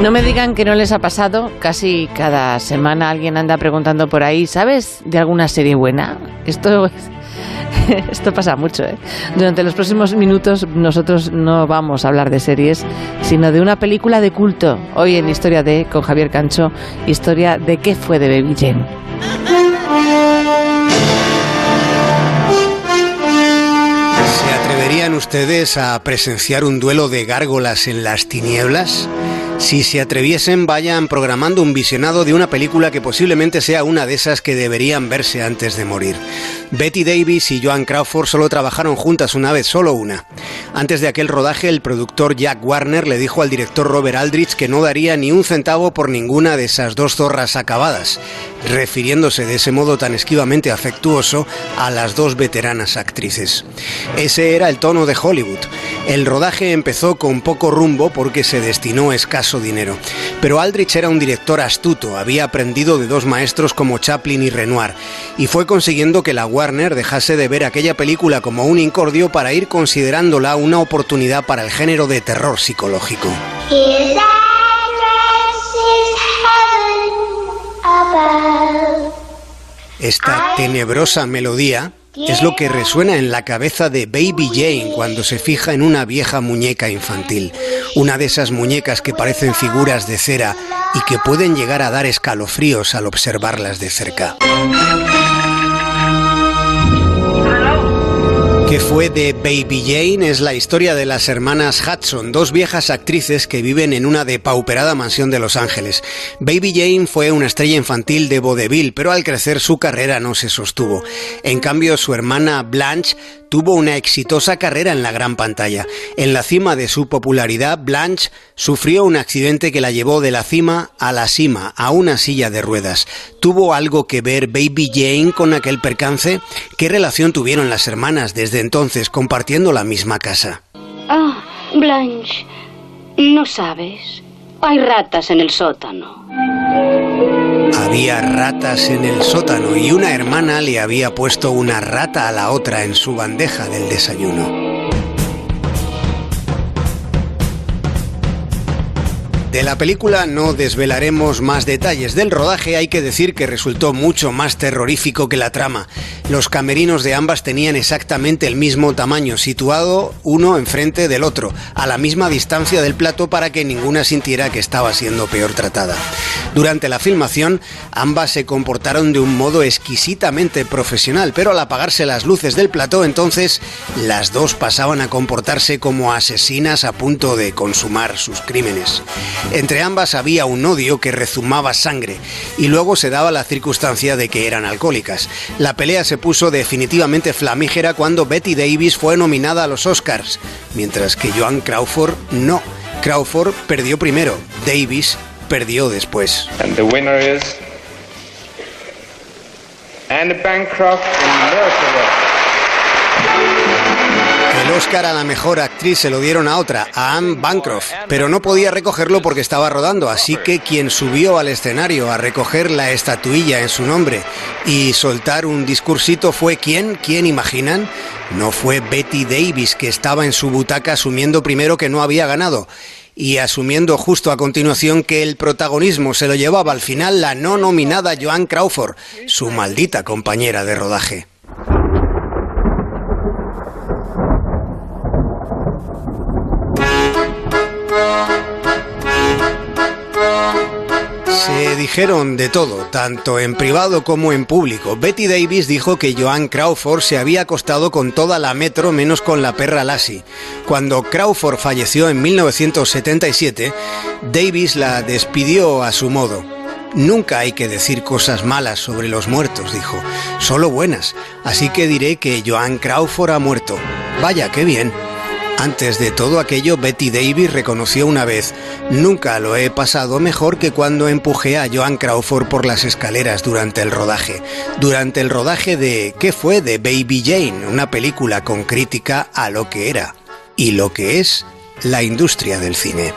No me digan que no les ha pasado. Casi cada semana alguien anda preguntando por ahí, ¿sabes de alguna serie buena? Esto Esto pasa mucho. ¿eh? Durante los próximos minutos nosotros no vamos a hablar de series, sino de una película de culto. Hoy en Historia de, con Javier Cancho, historia de qué fue de Baby Jane. ¿Se atreverían ustedes a presenciar un duelo de gárgolas en las tinieblas? Si se atreviesen, vayan programando un visionado de una película que posiblemente sea una de esas que deberían verse antes de morir. Betty Davis y Joan Crawford solo trabajaron juntas una vez, solo una. Antes de aquel rodaje, el productor Jack Warner le dijo al director Robert Aldrich que no daría ni un centavo por ninguna de esas dos zorras acabadas, refiriéndose de ese modo tan esquivamente afectuoso a las dos veteranas actrices. Ese era el tono de Hollywood. El rodaje empezó con poco rumbo porque se destinó escaso dinero. Pero Aldrich era un director astuto, había aprendido de dos maestros como Chaplin y Renoir, y fue consiguiendo que la Warner dejase de ver aquella película como un incordio para ir considerándola una oportunidad para el género de terror psicológico. Esta tenebrosa melodía es lo que resuena en la cabeza de Baby Jane cuando se fija en una vieja muñeca infantil, una de esas muñecas que parecen figuras de cera y que pueden llegar a dar escalofríos al observarlas de cerca. ¿Qué fue de Baby Jane? Es la historia de las hermanas Hudson, dos viejas actrices que viven en una depauperada mansión de Los Ángeles. Baby Jane fue una estrella infantil de vodevil, pero al crecer su carrera no se sostuvo. En cambio, su hermana Blanche tuvo una exitosa carrera en la gran pantalla. En la cima de su popularidad, Blanche sufrió un accidente que la llevó de la cima a la cima, a una silla de ruedas. ¿Tuvo algo que ver Baby Jane con aquel percance? ¿Qué relación tuvieron las hermanas desde entonces compartiendo la misma casa? Ah, Blanche, no sabes. Hay ratas en el sótano. Había ratas en el sótano y una hermana le había puesto una rata a la otra en su bandeja del desayuno. De la película no desvelaremos más detalles. Del rodaje hay que decir que resultó mucho más terrorífico que la trama. Los camerinos de ambas tenían exactamente el mismo tamaño, situado uno enfrente del otro, a la misma distancia del plato para que ninguna sintiera que estaba siendo peor tratada. Durante la filmación, ambas se comportaron de un modo exquisitamente profesional, pero al apagarse las luces del plató, entonces las dos pasaban a comportarse como asesinas a punto de consumar sus crímenes. Entre ambas había un odio que rezumaba sangre y luego se daba la circunstancia de que eran alcohólicas. La pelea se puso definitivamente flamígera cuando Betty Davis fue nominada a los Oscars, mientras que Joan Crawford no. Crawford perdió primero, Davis perdió después. And the Bancroft Oscar a la mejor actriz se lo dieron a otra, a Anne Bancroft, pero no podía recogerlo porque estaba rodando, así que quien subió al escenario a recoger la estatuilla en su nombre y soltar un discursito fue quién, quién imaginan? No fue Betty Davis que estaba en su butaca asumiendo primero que no había ganado y asumiendo justo a continuación que el protagonismo se lo llevaba al final la no nominada Joan Crawford, su maldita compañera de rodaje. Se dijeron de todo, tanto en privado como en público. Betty Davis dijo que Joan Crawford se había acostado con toda la metro menos con la perra Lassie. Cuando Crawford falleció en 1977, Davis la despidió a su modo. Nunca hay que decir cosas malas sobre los muertos, dijo, solo buenas, así que diré que Joan Crawford ha muerto. Vaya, qué bien. Antes de todo aquello, Betty Davis reconoció una vez, nunca lo he pasado mejor que cuando empujé a Joan Crawford por las escaleras durante el rodaje. Durante el rodaje de ¿Qué fue? de Baby Jane, una película con crítica a lo que era y lo que es la industria del cine.